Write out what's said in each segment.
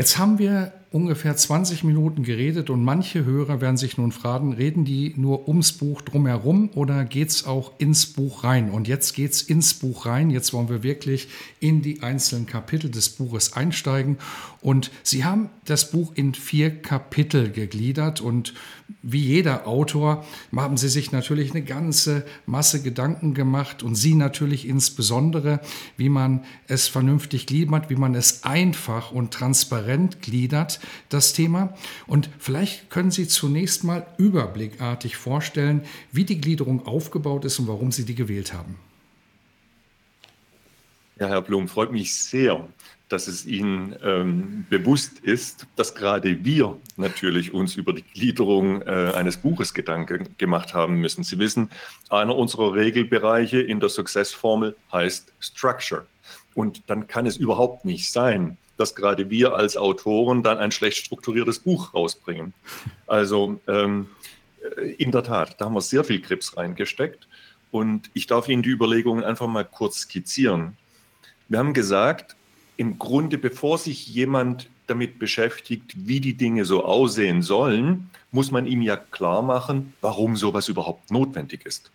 Jetzt haben wir ungefähr 20 Minuten geredet und manche Hörer werden sich nun fragen, reden die nur ums Buch drumherum oder geht es auch ins Buch rein? Und jetzt geht es ins Buch rein. Jetzt wollen wir wirklich in die einzelnen Kapitel des Buches einsteigen. Und Sie haben das Buch in vier Kapitel gegliedert und wie jeder Autor haben Sie sich natürlich eine ganze Masse Gedanken gemacht und Sie natürlich insbesondere, wie man es vernünftig gliedert, wie man es einfach und transparent gliedert das Thema. Und vielleicht können Sie zunächst mal überblickartig vorstellen, wie die Gliederung aufgebaut ist und warum Sie die gewählt haben. Ja, Herr Blum, freut mich sehr, dass es Ihnen ähm, bewusst ist, dass gerade wir natürlich uns über die Gliederung äh, eines Buches Gedanken gemacht haben müssen. Sie wissen, einer unserer Regelbereiche in der Success-Formel heißt Structure. Und dann kann es überhaupt nicht sein, dass gerade wir als Autoren dann ein schlecht strukturiertes Buch rausbringen. Also ähm, in der Tat, da haben wir sehr viel Grips reingesteckt. Und ich darf Ihnen die Überlegungen einfach mal kurz skizzieren. Wir haben gesagt, im Grunde, bevor sich jemand damit beschäftigt, wie die Dinge so aussehen sollen, muss man ihm ja klar machen, warum sowas überhaupt notwendig ist.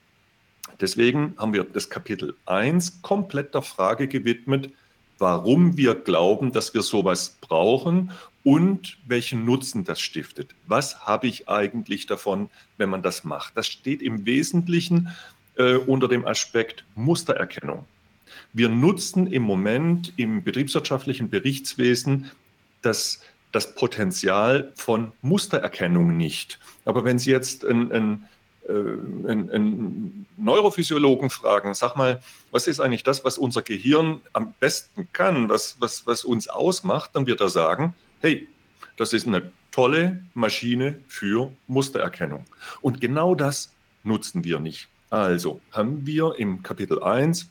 Deswegen haben wir das Kapitel 1 komplett der Frage gewidmet, warum wir glauben, dass wir sowas brauchen und welchen Nutzen das stiftet. Was habe ich eigentlich davon, wenn man das macht? Das steht im Wesentlichen äh, unter dem Aspekt Mustererkennung. Wir nutzen im Moment im betriebswirtschaftlichen Berichtswesen das, das Potenzial von Mustererkennung nicht. Aber wenn Sie jetzt ein, ein äh, einen, einen Neurophysiologen fragen, sag mal, was ist eigentlich das, was unser Gehirn am besten kann, was, was, was uns ausmacht, dann wird er sagen, hey, das ist eine tolle Maschine für Mustererkennung. Und genau das nutzen wir nicht. Also haben wir im Kapitel 1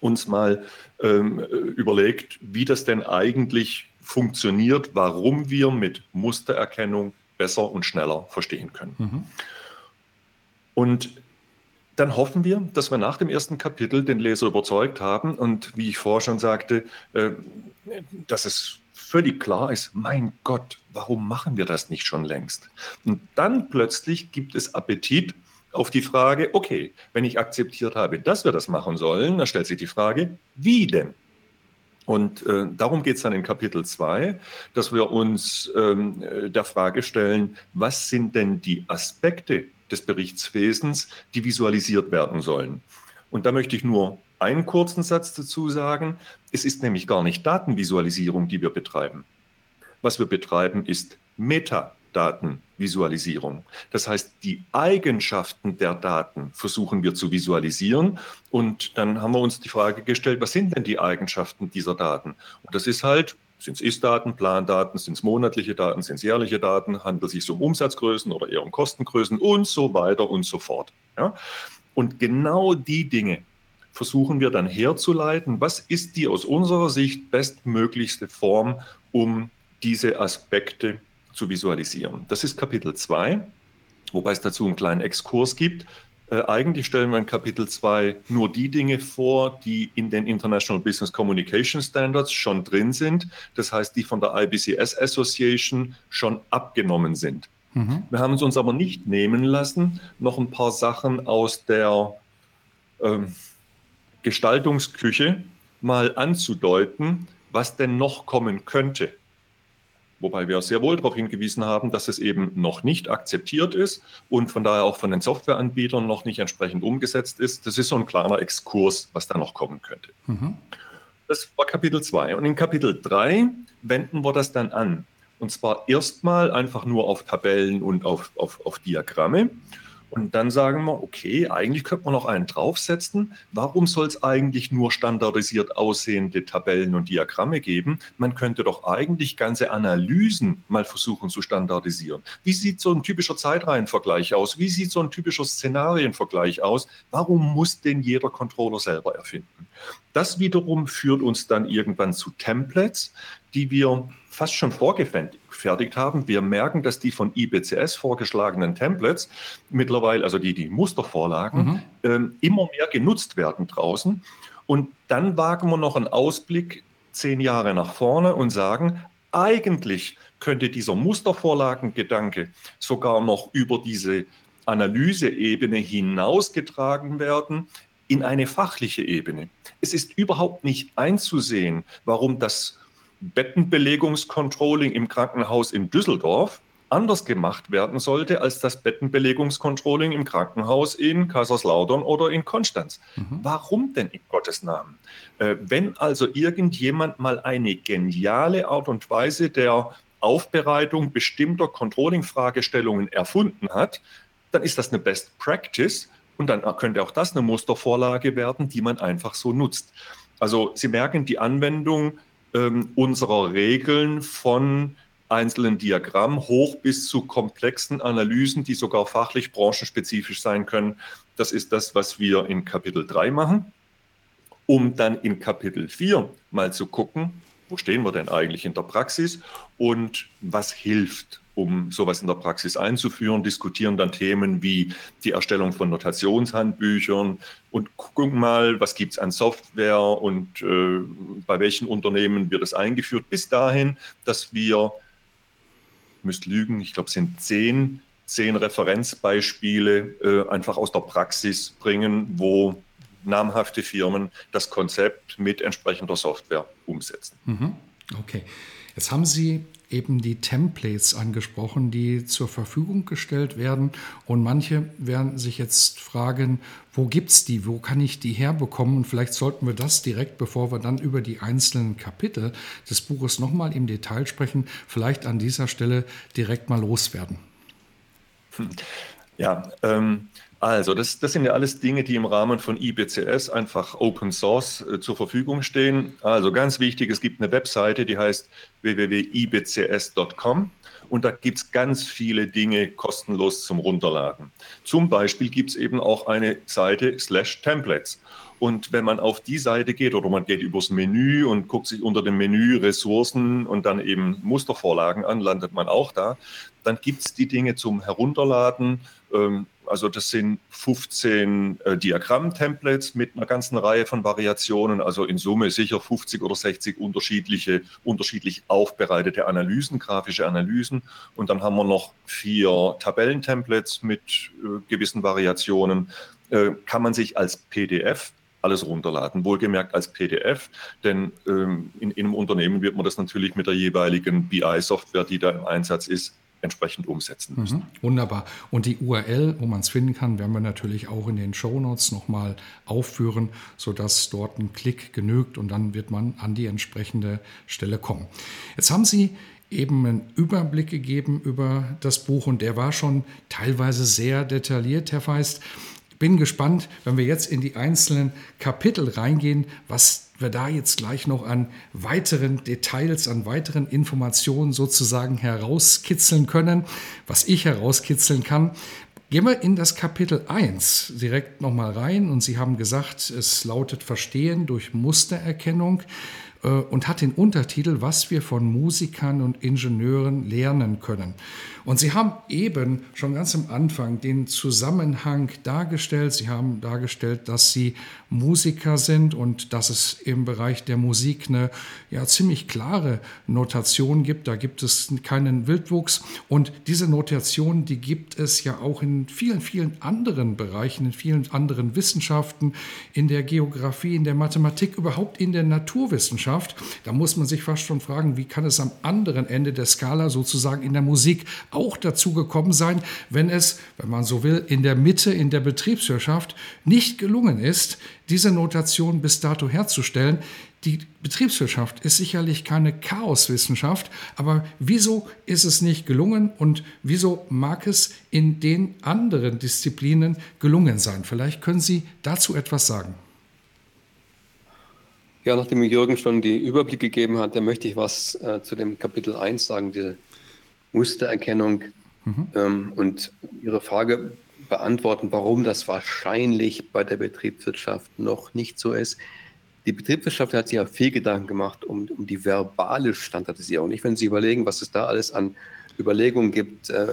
uns mal ähm, überlegt, wie das denn eigentlich funktioniert, warum wir mit Mustererkennung besser und schneller verstehen können. Mhm. Und dann hoffen wir, dass wir nach dem ersten Kapitel den Leser überzeugt haben und wie ich vorher schon sagte, äh, dass es völlig klar ist, mein Gott, warum machen wir das nicht schon längst? Und dann plötzlich gibt es Appetit auf die Frage, okay, wenn ich akzeptiert habe, dass wir das machen sollen, dann stellt sich die Frage, wie denn? Und äh, darum geht es dann in Kapitel 2, dass wir uns ähm, der Frage stellen, was sind denn die Aspekte des Berichtswesens, die visualisiert werden sollen. Und da möchte ich nur einen kurzen Satz dazu sagen. Es ist nämlich gar nicht Datenvisualisierung, die wir betreiben. Was wir betreiben, ist Metadatenvisualisierung. Das heißt, die Eigenschaften der Daten versuchen wir zu visualisieren. Und dann haben wir uns die Frage gestellt, was sind denn die Eigenschaften dieser Daten? Und das ist halt sind es Ist-Daten, Plandaten, sind es monatliche Daten, sind es jährliche Daten, handelt es sich um Umsatzgrößen oder eher um Kostengrößen und so weiter und so fort. Ja? Und genau die Dinge versuchen wir dann herzuleiten. Was ist die aus unserer Sicht bestmöglichste Form, um diese Aspekte zu visualisieren? Das ist Kapitel 2, wobei es dazu einen kleinen Exkurs gibt. Äh, eigentlich stellen wir in Kapitel 2 nur die Dinge vor, die in den International Business Communication Standards schon drin sind. Das heißt, die von der IBCS Association schon abgenommen sind. Mhm. Wir haben es uns aber nicht nehmen lassen, noch ein paar Sachen aus der ähm, Gestaltungsküche mal anzudeuten, was denn noch kommen könnte. Wobei wir sehr wohl darauf hingewiesen haben, dass es eben noch nicht akzeptiert ist und von daher auch von den Softwareanbietern noch nicht entsprechend umgesetzt ist. Das ist so ein kleiner Exkurs, was da noch kommen könnte. Mhm. Das war Kapitel 2. Und in Kapitel 3 wenden wir das dann an. Und zwar erstmal einfach nur auf Tabellen und auf, auf, auf Diagramme. Und dann sagen wir, okay, eigentlich könnte man noch einen draufsetzen. Warum soll es eigentlich nur standardisiert aussehende Tabellen und Diagramme geben? Man könnte doch eigentlich ganze Analysen mal versuchen zu standardisieren. Wie sieht so ein typischer Zeitreihenvergleich aus? Wie sieht so ein typischer Szenarienvergleich aus? Warum muss denn jeder Controller selber erfinden? Das wiederum führt uns dann irgendwann zu Templates, die wir fast schon vorgefertigt haben. Wir merken, dass die von IBCS vorgeschlagenen Templates mittlerweile, also die, die Mustervorlagen, mhm. ähm, immer mehr genutzt werden draußen. Und dann wagen wir noch einen Ausblick zehn Jahre nach vorne und sagen, eigentlich könnte dieser Mustervorlagengedanke sogar noch über diese Analyseebene hinausgetragen werden in eine fachliche Ebene. Es ist überhaupt nicht einzusehen, warum das Bettenbelegungscontrolling im Krankenhaus in Düsseldorf anders gemacht werden sollte als das Bettenbelegungscontrolling im Krankenhaus in Kaiserslautern oder in Konstanz. Mhm. Warum denn in Gottes Namen? Äh, wenn also irgendjemand mal eine geniale Art und Weise der Aufbereitung bestimmter Controlling-Fragestellungen erfunden hat, dann ist das eine Best Practice und dann könnte auch das eine Mustervorlage werden, die man einfach so nutzt. Also Sie merken, die Anwendung ähm, unserer Regeln von einzelnen Diagrammen hoch bis zu komplexen Analysen, die sogar fachlich branchenspezifisch sein können. Das ist das, was wir in Kapitel 3 machen, um dann in Kapitel 4 mal zu gucken, wo stehen wir denn eigentlich in der Praxis? Und was hilft um sowas in der Praxis einzuführen, diskutieren dann Themen wie die Erstellung von Notationshandbüchern und gucken mal, was gibt es an Software und äh, bei welchen Unternehmen wird es eingeführt, bis dahin, dass wir, ich müsste lügen, ich glaube, es sind zehn, zehn Referenzbeispiele äh, einfach aus der Praxis bringen, wo namhafte Firmen das Konzept mit entsprechender Software umsetzen. Mhm. Okay. Jetzt haben Sie eben die Templates angesprochen, die zur Verfügung gestellt werden. Und manche werden sich jetzt fragen, wo gibt es die, wo kann ich die herbekommen? Und vielleicht sollten wir das direkt, bevor wir dann über die einzelnen Kapitel des Buches nochmal im Detail sprechen, vielleicht an dieser Stelle direkt mal loswerden. Ja, ähm, also, das, das sind ja alles Dinge, die im Rahmen von IBCS einfach Open Source äh, zur Verfügung stehen. Also ganz wichtig, es gibt eine Webseite, die heißt www.ibcs.com und da gibt es ganz viele Dinge kostenlos zum Runterladen. Zum Beispiel gibt es eben auch eine Seite slash Templates. Und wenn man auf die Seite geht oder man geht übers Menü und guckt sich unter dem Menü Ressourcen und dann eben Mustervorlagen an, landet man auch da, dann gibt es die Dinge zum Herunterladen. Ähm, also das sind 15 äh, Diagramm-Templates mit einer ganzen Reihe von Variationen, also in Summe sicher 50 oder 60 unterschiedliche, unterschiedlich aufbereitete Analysen, grafische Analysen. Und dann haben wir noch vier Tabellen-Templates mit äh, gewissen Variationen. Äh, kann man sich als PDF alles runterladen, wohlgemerkt als PDF, denn ähm, in, in einem Unternehmen wird man das natürlich mit der jeweiligen BI-Software, die da im Einsatz ist, entsprechend umsetzen müssen. Mhm, wunderbar. Und die URL, wo man es finden kann, werden wir natürlich auch in den Show Notes nochmal aufführen, sodass dort ein Klick genügt und dann wird man an die entsprechende Stelle kommen. Jetzt haben Sie eben einen Überblick gegeben über das Buch und der war schon teilweise sehr detailliert, Herr Feist. Bin gespannt, wenn wir jetzt in die einzelnen Kapitel reingehen, was wir da jetzt gleich noch an weiteren Details, an weiteren Informationen sozusagen herauskitzeln können, was ich herauskitzeln kann. Gehen wir in das Kapitel 1 direkt nochmal rein und Sie haben gesagt, es lautet Verstehen durch Mustererkennung. Äh, und hat den Untertitel, was wir von Musikern und Ingenieuren lernen können. Und Sie haben eben schon ganz am Anfang den Zusammenhang dargestellt. Sie haben dargestellt, dass Sie Musiker sind und dass es im Bereich der Musik eine ja, ziemlich klare Notation gibt. Da gibt es keinen Wildwuchs. Und diese Notation, die gibt es ja auch in vielen, vielen anderen Bereichen, in vielen anderen Wissenschaften, in der Geografie, in der Mathematik, überhaupt in der Naturwissenschaft. Da muss man sich fast schon fragen, wie kann es am anderen Ende der Skala sozusagen in der Musik auch dazu gekommen sein, wenn es, wenn man so will, in der Mitte in der Betriebswirtschaft nicht gelungen ist, diese Notation bis dato herzustellen. Die Betriebswirtschaft ist sicherlich keine Chaoswissenschaft, aber wieso ist es nicht gelungen und wieso mag es in den anderen Disziplinen gelungen sein? Vielleicht können Sie dazu etwas sagen. Ja, nachdem Jürgen schon die Überblick gegeben hat, dann möchte ich was äh, zu dem Kapitel 1 sagen, diese Mustererkennung mhm. ähm, und Ihre Frage beantworten, warum das wahrscheinlich bei der Betriebswirtschaft noch nicht so ist. Die Betriebswirtschaft hat sich ja viel Gedanken gemacht um, um die verbale Standardisierung. Nicht, wenn Sie überlegen, was es da alles an Überlegungen gibt, äh,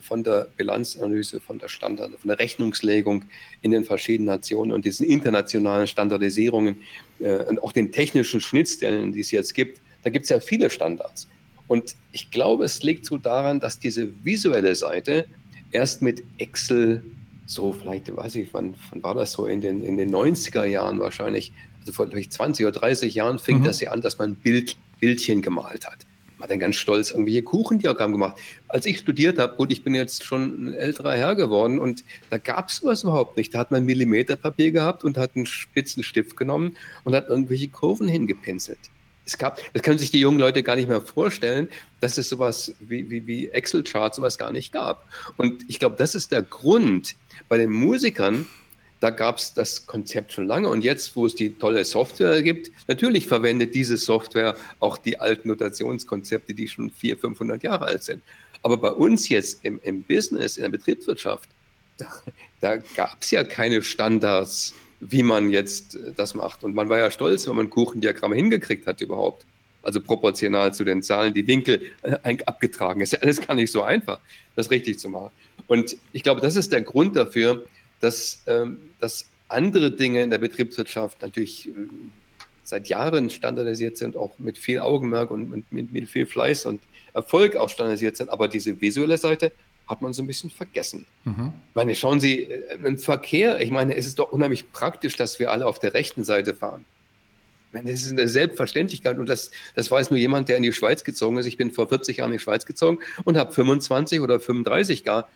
von der Bilanzanalyse, von der Standard, von der Rechnungslegung in den verschiedenen Nationen und diesen internationalen Standardisierungen äh, und auch den technischen Schnittstellen, die es jetzt gibt, da gibt es ja viele Standards. Und ich glaube, es liegt so daran, dass diese visuelle Seite erst mit Excel so vielleicht, weiß ich, wann, wann war das so, in den, in den 90er Jahren wahrscheinlich, also vor vielleicht 20 oder 30 Jahren fing mhm. das ja an, dass man Bild, Bildchen gemalt hat. Man hat dann ganz stolz irgendwelche Kuchendiagramme gemacht. Als ich studiert habe, gut, ich bin jetzt schon ein älterer Herr geworden und da gab es sowas überhaupt nicht. Da hat man Millimeterpapier gehabt und hat einen spitzen Stift genommen und hat irgendwelche Kurven hingepinselt. Es gab, das können sich die jungen Leute gar nicht mehr vorstellen, dass es sowas wie, wie, wie Excel-Charts sowas gar nicht gab. Und ich glaube, das ist der Grund bei den Musikern, da gab es das Konzept schon lange und jetzt, wo es die tolle Software gibt, natürlich verwendet diese Software auch die alten Notationskonzepte, die schon 400, 500 Jahre alt sind. Aber bei uns jetzt im, im Business, in der Betriebswirtschaft, da, da gab es ja keine Standards, wie man jetzt das macht. Und man war ja stolz, wenn man Kuchendiagramme hingekriegt hat überhaupt. Also proportional zu den Zahlen, die Winkel äh, abgetragen. Ist ja alles gar nicht so einfach, das richtig zu machen. Und ich glaube, das ist der Grund dafür, dass, ähm, dass andere Dinge in der Betriebswirtschaft natürlich äh, seit Jahren standardisiert sind, auch mit viel Augenmerk und mit, mit, viel Fleiß und Erfolg auch standardisiert sind. Aber diese visuelle Seite hat man so ein bisschen vergessen. Mhm. Ich meine, schauen Sie, äh, im Verkehr, ich meine, es ist doch unheimlich praktisch, dass wir alle auf der rechten Seite fahren. Ich meine, das ist eine Selbstverständlichkeit und das, das weiß nur jemand, der in die Schweiz gezogen ist. Ich bin vor 40 Jahren in die Schweiz gezogen und habe 25 oder 35 gar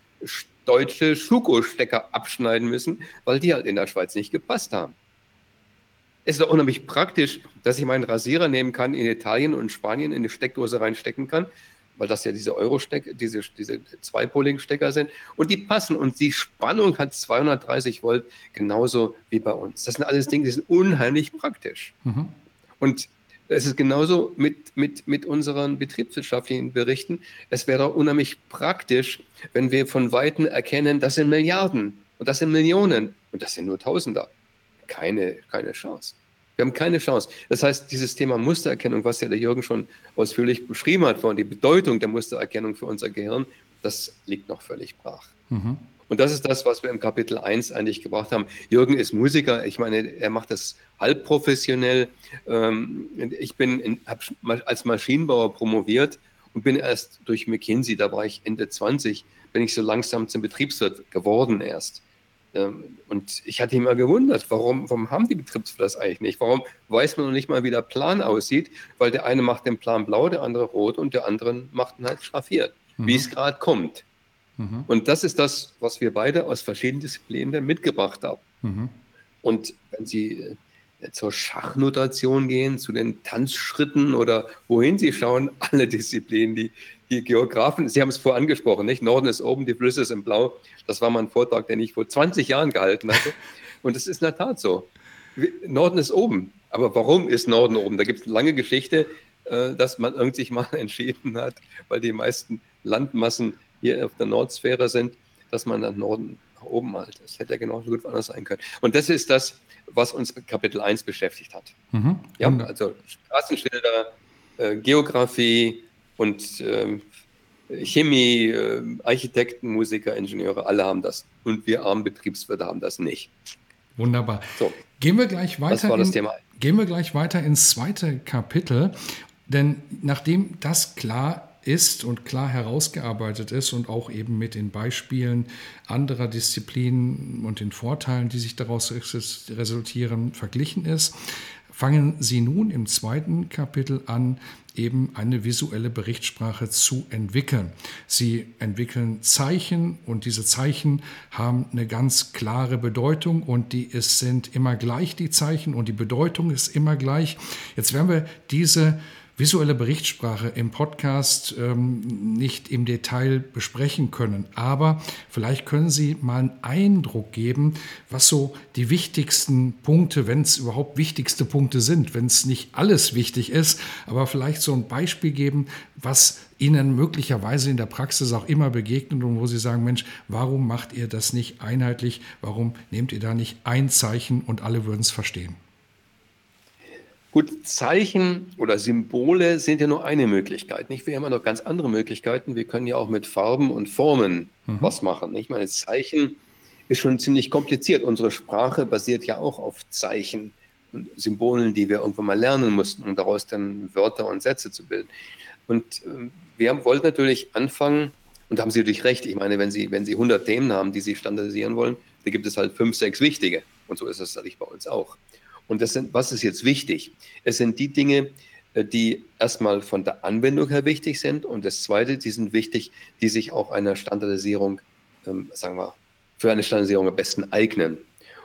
deutsche Schuko-Stecker abschneiden müssen, weil die halt in der Schweiz nicht gepasst haben. Es ist doch unheimlich praktisch, dass ich meinen Rasierer nehmen kann, in Italien und Spanien in eine Steckdose reinstecken kann, weil das ja diese Euro-Stecker, diese, diese Zweipoling-Stecker sind und die passen und die Spannung hat 230 Volt, genauso wie bei uns. Das sind alles Dinge, die sind unheimlich praktisch. Mhm. Und es ist genauso mit, mit, mit unseren betriebswirtschaftlichen Berichten. Es wäre unheimlich praktisch, wenn wir von Weitem erkennen, das sind Milliarden und das sind Millionen und das sind nur Tausender. Keine, keine Chance. Wir haben keine Chance. Das heißt, dieses Thema Mustererkennung, was ja der Jürgen schon ausführlich beschrieben hat, von die Bedeutung der Mustererkennung für unser Gehirn, das liegt noch völlig brach. Mhm. Und das ist das, was wir im Kapitel 1 eigentlich gebracht haben. Jürgen ist Musiker, ich meine, er macht das halb professionell. Ähm, ich bin habe als Maschinenbauer promoviert und bin erst durch McKinsey, da war ich Ende 20, bin ich so langsam zum Betriebswirt geworden erst. Ähm, und ich hatte immer gewundert, warum, warum haben die Betriebswirte das eigentlich nicht? Warum weiß man noch nicht mal, wie der Plan aussieht? Weil der eine macht den Plan blau, der andere rot und der andere macht ihn halt schraffiert, mhm. wie es gerade kommt. Mhm. Und das ist das, was wir beide aus verschiedenen Disziplinen mitgebracht haben. Mhm. Und wenn Sie äh, zur Schachnotation gehen, zu den Tanzschritten oder wohin Sie schauen, alle Disziplinen, die, die Geografen, Sie haben es vorher angesprochen, nicht? Norden ist oben, die Flüsse sind blau. Das war mal ein Vortrag, den ich vor 20 Jahren gehalten hatte. Und es ist in der Tat so. Norden ist oben. Aber warum ist Norden oben? Da gibt es eine lange Geschichte, äh, dass man irgendwie mal entschieden hat, weil die meisten Landmassen hier auf der Nordsphäre sind, dass man dann Norden nach oben malt. Das hätte ja genauso gut anders sein können. Und das ist das, was uns Kapitel 1 beschäftigt hat. Mhm. Ja, also Straßenschilder, äh, Geografie und äh, Chemie, äh, Architekten, Musiker, Ingenieure, alle haben das. Und wir armen Betriebswirte haben das nicht. Wunderbar. So, gehen wir gleich weiter. Das war das in, Thema. Gehen wir gleich weiter ins zweite Kapitel. Denn nachdem das klar ist und klar herausgearbeitet ist und auch eben mit den Beispielen anderer Disziplinen und den Vorteilen, die sich daraus resultieren, verglichen ist, fangen Sie nun im zweiten Kapitel an, eben eine visuelle Berichtssprache zu entwickeln. Sie entwickeln Zeichen und diese Zeichen haben eine ganz klare Bedeutung und die es sind immer gleich, die Zeichen und die Bedeutung ist immer gleich. Jetzt werden wir diese visuelle Berichtssprache im Podcast ähm, nicht im Detail besprechen können. Aber vielleicht können Sie mal einen Eindruck geben, was so die wichtigsten Punkte, wenn es überhaupt wichtigste Punkte sind, wenn es nicht alles wichtig ist, aber vielleicht so ein Beispiel geben, was Ihnen möglicherweise in der Praxis auch immer begegnet und wo Sie sagen, Mensch, warum macht ihr das nicht einheitlich? Warum nehmt ihr da nicht ein Zeichen und alle würden es verstehen? Gut, Zeichen oder Symbole sind ja nur eine Möglichkeit. Nicht? Wir haben ja noch ganz andere Möglichkeiten. Wir können ja auch mit Farben und Formen mhm. was machen. Ich meine, Zeichen ist schon ziemlich kompliziert. Unsere Sprache basiert ja auch auf Zeichen und Symbolen, die wir irgendwann mal lernen mussten, um daraus dann Wörter und Sätze zu bilden. Und äh, wir wollten natürlich anfangen, und da haben Sie natürlich recht, ich meine, wenn Sie, wenn Sie 100 Themen haben, die Sie standardisieren wollen, da gibt es halt fünf, sechs wichtige. Und so ist es natürlich bei uns auch. Und das sind, was ist jetzt wichtig? Es sind die Dinge, äh, die erstmal von der Anwendung her wichtig sind. Und das Zweite, die sind wichtig, die sich auch einer Standardisierung, ähm, sagen wir, für eine Standardisierung am besten eignen.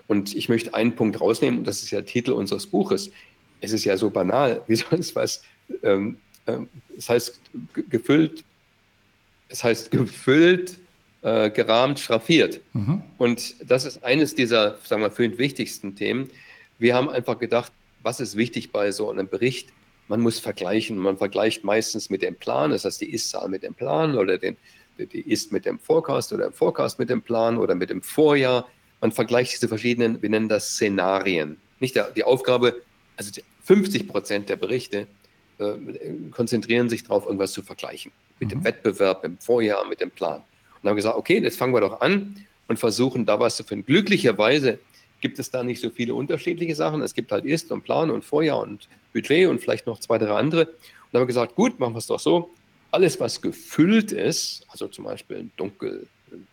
Und ich möchte einen Punkt rausnehmen, und das ist ja der Titel unseres Buches. Es ist ja so banal wie sonst was. Ähm, ähm, es heißt gefüllt, es heißt gefüllt, äh, gerahmt, schraffiert. Mhm. Und das ist eines dieser, sagen wir, fünf wichtigsten Themen. Wir haben einfach gedacht, was ist wichtig bei so einem Bericht? Man muss vergleichen. Man vergleicht meistens mit dem Plan, das heißt die Ist-Zahl mit dem Plan oder den, die Ist mit dem Forecast oder im Forecast mit dem Plan oder mit dem Vorjahr. Man vergleicht diese verschiedenen, wir nennen das Szenarien. Nicht der, die Aufgabe, also 50 Prozent der Berichte äh, konzentrieren sich darauf, irgendwas zu vergleichen. Mit mhm. dem Wettbewerb, mit dem Vorjahr, mit dem Plan. Und haben gesagt, okay, jetzt fangen wir doch an und versuchen da was zu finden. Glücklicherweise gibt es da nicht so viele unterschiedliche Sachen. Es gibt halt Ist und Plan und Vorjahr und Budget und vielleicht noch zwei, drei andere. Und dann haben wir gesagt, gut, machen wir es doch so. Alles, was gefüllt ist, also zum Beispiel dunkel,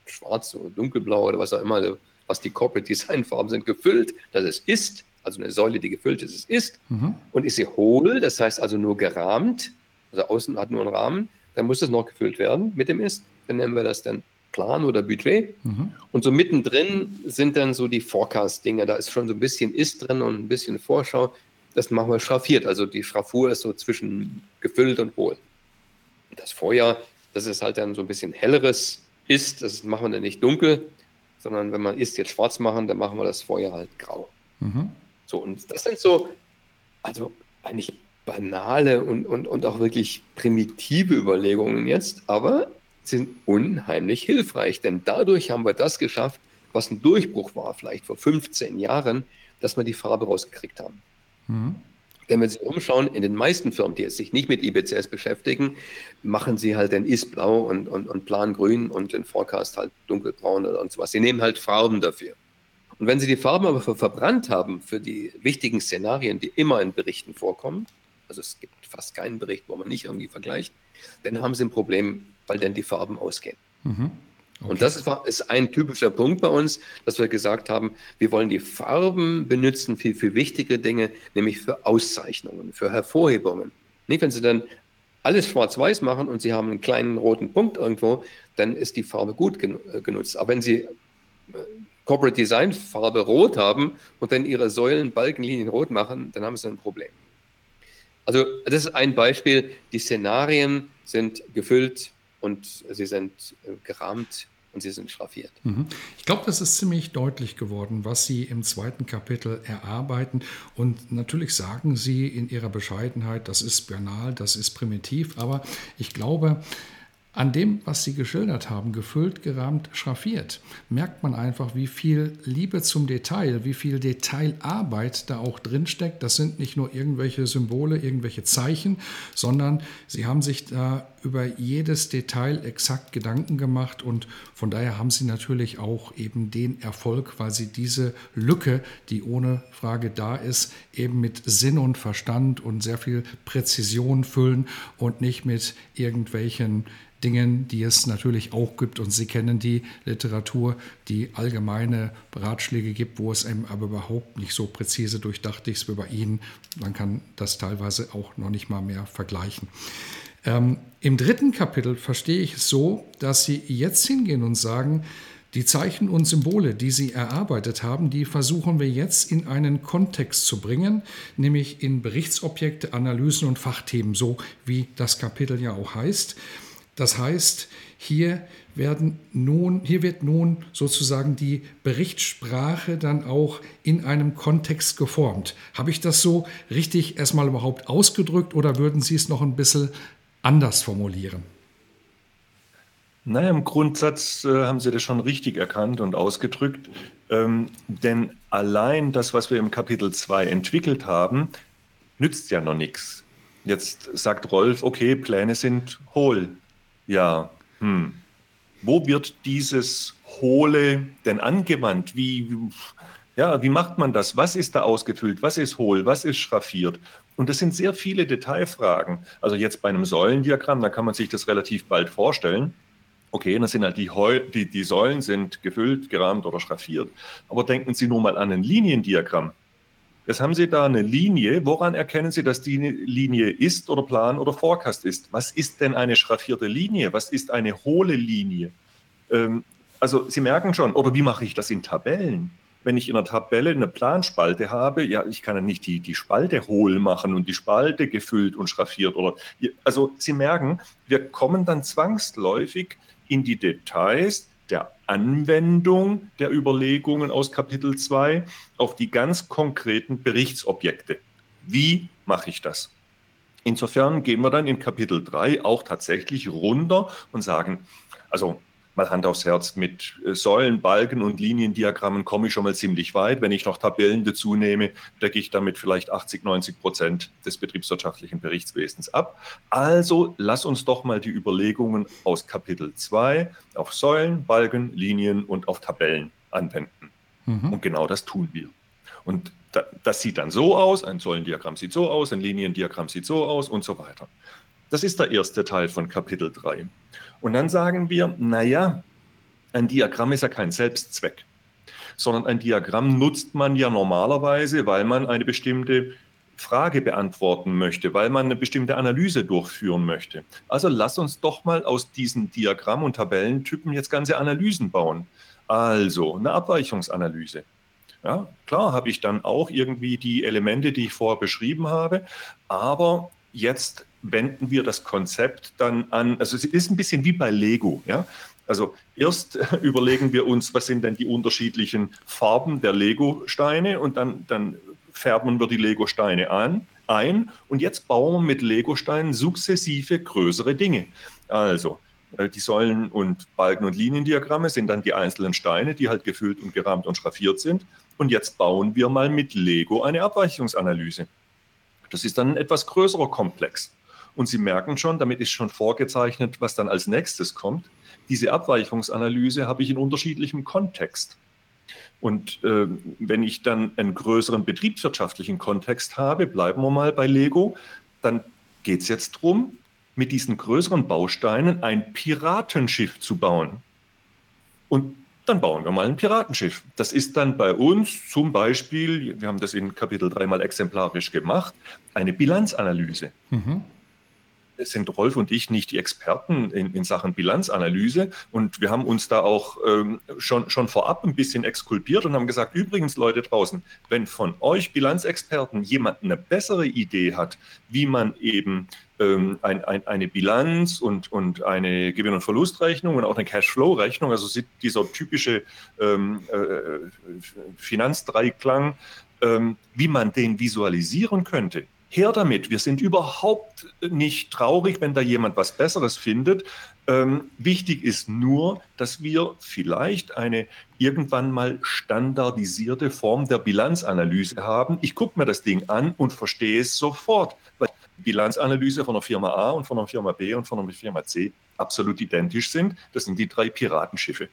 schwarz oder dunkelblau oder was auch immer, was die Corporate Design Farben sind, gefüllt, dass es ist, also eine Säule, die gefüllt ist, es ist. Mhm. Und ist sie hohl, das heißt also nur gerahmt, also außen hat nur einen Rahmen, dann muss es noch gefüllt werden mit dem Ist. Dann nennen wir das dann Plan oder Budget. Mhm. Und so mittendrin sind dann so die Forecast-Dinge. Da ist schon so ein bisschen Ist drin und ein bisschen Vorschau. Das machen wir schraffiert. Also die Schraffur ist so zwischen gefüllt und hohl. Das Vorjahr, das ist halt dann so ein bisschen helleres Ist. Das machen wir dann nicht dunkel, sondern wenn man Ist jetzt schwarz machen, dann machen wir das Vorjahr halt grau. Mhm. So, und das sind so, also eigentlich banale und, und, und auch wirklich primitive Überlegungen jetzt, aber sind unheimlich hilfreich, denn dadurch haben wir das geschafft, was ein Durchbruch war, vielleicht vor 15 Jahren, dass wir die Farbe rausgekriegt haben. Mhm. Wenn wir sich umschauen, in den meisten Firmen, die jetzt sich nicht mit IBCS beschäftigen, machen sie halt den Ist-Blau und, und, und Plan Grün und den Forecast halt dunkelbraun oder sowas. Sie nehmen halt Farben dafür. Und wenn sie die Farben aber verbrannt haben für die wichtigen Szenarien, die immer in Berichten vorkommen, also es gibt fast keinen Bericht, wo man nicht irgendwie vergleicht, dann haben sie ein Problem weil dann die Farben ausgehen. Mhm. Okay. Und das ist, ein typischer Punkt bei uns, dass wir gesagt haben, wir wollen die Farben benutzen für, für wichtige Dinge, nämlich für Auszeichnungen, für Hervorhebungen. Nicht, wenn Sie dann alles schwarz-weiß machen und Sie haben einen kleinen roten Punkt irgendwo, dann ist die Farbe gut äh, genutzt. Aber wenn Sie äh, Corporate Design Farbe rot haben und dann Ihre Säulen, Balkenlinien rot machen, dann haben Sie ein Problem. Also das ist ein Beispiel. Die Szenarien sind gefüllt und sie sind äh, gerahmt und sie sind schraffiert. Mhm. Ich glaube, das ist ziemlich deutlich geworden, was Sie im zweiten Kapitel erarbeiten. Und natürlich sagen Sie in Ihrer Bescheidenheit, das ist banal, das ist primitiv, aber ich glaube, an dem, was Sie geschildert haben, gefüllt, gerahmt, schraffiert, merkt man einfach, wie viel Liebe zum Detail, wie viel Detailarbeit da auch drinsteckt. Das sind nicht nur irgendwelche Symbole, irgendwelche Zeichen, sondern Sie haben sich da über jedes Detail exakt Gedanken gemacht und von daher haben sie natürlich auch eben den Erfolg, weil sie diese Lücke, die ohne Frage da ist, eben mit Sinn und Verstand und sehr viel Präzision füllen und nicht mit irgendwelchen Dingen, die es natürlich auch gibt. Und Sie kennen die Literatur, die allgemeine Ratschläge gibt, wo es einem aber überhaupt nicht so präzise durchdacht ist wie bei Ihnen. Man kann das teilweise auch noch nicht mal mehr vergleichen. Ähm, Im dritten Kapitel verstehe ich es so, dass Sie jetzt hingehen und sagen, die Zeichen und Symbole, die Sie erarbeitet haben, die versuchen wir jetzt in einen Kontext zu bringen, nämlich in Berichtsobjekte, Analysen und Fachthemen, so wie das Kapitel ja auch heißt. Das heißt, hier, werden nun, hier wird nun sozusagen die Berichtssprache dann auch in einem Kontext geformt. Habe ich das so richtig erstmal überhaupt ausgedrückt oder würden Sie es noch ein bisschen anders formulieren? Naja, im Grundsatz äh, haben Sie das schon richtig erkannt und ausgedrückt. Ähm, denn allein das, was wir im Kapitel 2 entwickelt haben, nützt ja noch nichts. Jetzt sagt Rolf, okay, Pläne sind hohl. Ja, hm. Wo wird dieses Hohle denn angewandt? Wie, ja, wie macht man das? Was ist da ausgefüllt? Was ist hohl? Was ist schraffiert? Und das sind sehr viele Detailfragen. Also jetzt bei einem Säulendiagramm, da kann man sich das relativ bald vorstellen. Okay, dann sind halt die, die, die Säulen sind gefüllt, gerahmt oder schraffiert. Aber denken Sie nur mal an ein Liniendiagramm. Jetzt haben Sie da eine Linie. Woran erkennen Sie, dass die Linie ist oder Plan oder Forecast ist? Was ist denn eine schraffierte Linie? Was ist eine hohle Linie? Ähm, also Sie merken schon, oder wie mache ich das in Tabellen? Wenn ich in einer Tabelle eine Planspalte habe, ja, ich kann ja nicht die, die Spalte hohl machen und die Spalte gefüllt und schraffiert. Oder, also Sie merken, wir kommen dann zwangsläufig in die Details, der Anwendung der Überlegungen aus Kapitel 2 auf die ganz konkreten Berichtsobjekte. Wie mache ich das? Insofern gehen wir dann in Kapitel 3 auch tatsächlich runter und sagen, also mal Hand aufs Herz, mit äh, Säulen, Balken und Liniendiagrammen komme ich schon mal ziemlich weit. Wenn ich noch Tabellen dazu nehme, decke ich damit vielleicht 80, 90 Prozent des betriebswirtschaftlichen Berichtswesens ab. Also lass uns doch mal die Überlegungen aus Kapitel 2 auf Säulen, Balken, Linien und auf Tabellen anwenden. Mhm. Und genau das tun wir. Und das sieht dann so aus, ein Säulendiagramm sieht so aus, ein Liniendiagramm sieht so aus und so weiter. Das ist der erste Teil von Kapitel 3. Und dann sagen wir, naja, ein Diagramm ist ja kein Selbstzweck, sondern ein Diagramm nutzt man ja normalerweise, weil man eine bestimmte Frage beantworten möchte, weil man eine bestimmte Analyse durchführen möchte. Also lass uns doch mal aus diesen Diagramm- und Tabellentypen jetzt ganze Analysen bauen. Also eine Abweichungsanalyse. Ja, klar habe ich dann auch irgendwie die Elemente, die ich vorher beschrieben habe, aber jetzt wenden wir das Konzept dann an. Also es ist ein bisschen wie bei Lego. Ja? Also erst überlegen wir uns, was sind denn die unterschiedlichen Farben der Lego-Steine und dann, dann färben wir die Lego-Steine ein und jetzt bauen wir mit Lego-Steinen sukzessive größere Dinge. Also äh, die Säulen und Balken- und Liniendiagramme sind dann die einzelnen Steine, die halt gefüllt und gerahmt und schraffiert sind. Und jetzt bauen wir mal mit Lego eine Abweichungsanalyse. Das ist dann ein etwas größerer Komplex. Und Sie merken schon, damit ist schon vorgezeichnet, was dann als nächstes kommt. Diese Abweichungsanalyse habe ich in unterschiedlichem Kontext. Und äh, wenn ich dann einen größeren betriebswirtschaftlichen Kontext habe, bleiben wir mal bei Lego, dann geht es jetzt darum, mit diesen größeren Bausteinen ein Piratenschiff zu bauen. Und dann bauen wir mal ein Piratenschiff. Das ist dann bei uns zum Beispiel, wir haben das in Kapitel 3 mal exemplarisch gemacht, eine Bilanzanalyse. Mhm sind Rolf und ich nicht die Experten in, in Sachen Bilanzanalyse. Und wir haben uns da auch ähm, schon, schon vorab ein bisschen exkulpiert und haben gesagt, übrigens Leute draußen, wenn von euch Bilanzexperten jemand eine bessere Idee hat, wie man eben ähm, ein, ein, eine Bilanz und, und eine Gewinn- und Verlustrechnung und auch eine Cashflow-Rechnung, also dieser typische ähm, äh, Finanzdreiklang, ähm, wie man den visualisieren könnte, her damit. Wir sind überhaupt nicht traurig, wenn da jemand was Besseres findet. Ähm, wichtig ist nur, dass wir vielleicht eine irgendwann mal standardisierte Form der Bilanzanalyse haben. Ich gucke mir das Ding an und verstehe es sofort, weil Bilanzanalyse von der Firma A und von der Firma B und von der Firma C absolut identisch sind. Das sind die drei Piratenschiffe.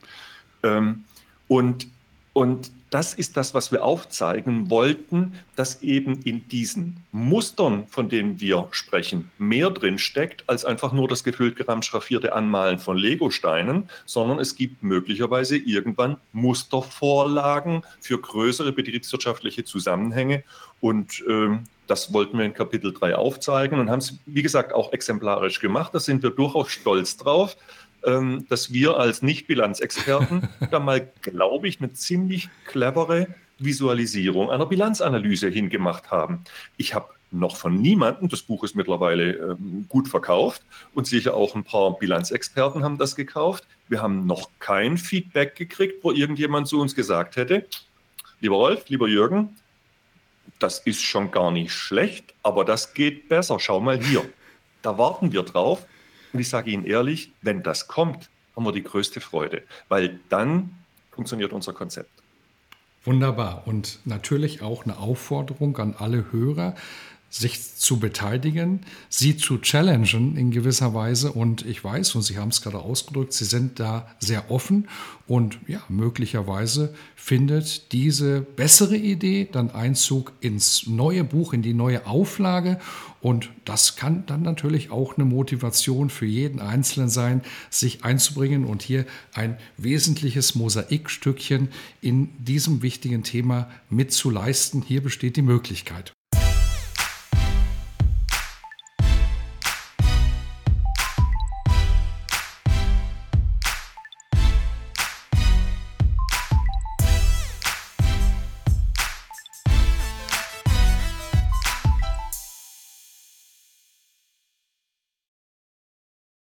Ähm, und, und das ist das, was wir aufzeigen wollten, dass eben in diesen Mustern, von denen wir sprechen, mehr drin steckt, als einfach nur das gefüllt gerammt schraffierte Anmalen von Legosteinen, sondern es gibt möglicherweise irgendwann Mustervorlagen für größere betriebswirtschaftliche Zusammenhänge. Und äh, das wollten wir in Kapitel 3 aufzeigen und haben es, wie gesagt, auch exemplarisch gemacht. Da sind wir durchaus stolz drauf. Ähm, dass wir als Nicht-Bilanzexperten da mal, glaube ich, eine ziemlich clevere Visualisierung einer Bilanzanalyse hingemacht haben. Ich habe noch von niemandem, das Buch ist mittlerweile ähm, gut verkauft und sicher auch ein paar Bilanzexperten haben das gekauft. Wir haben noch kein Feedback gekriegt, wo irgendjemand zu uns gesagt hätte, lieber Rolf, lieber Jürgen, das ist schon gar nicht schlecht, aber das geht besser. Schau mal hier. Da warten wir drauf. Und ich sage Ihnen ehrlich, wenn das kommt, haben wir die größte Freude, weil dann funktioniert unser Konzept. Wunderbar. Und natürlich auch eine Aufforderung an alle Hörer, sich zu beteiligen, sie zu challengen in gewisser Weise. Und ich weiß, und Sie haben es gerade ausgedrückt, Sie sind da sehr offen und ja, möglicherweise findet diese bessere Idee dann Einzug ins neue Buch, in die neue Auflage. Und das kann dann natürlich auch eine Motivation für jeden Einzelnen sein, sich einzubringen und hier ein wesentliches Mosaikstückchen in diesem wichtigen Thema mitzuleisten. Hier besteht die Möglichkeit.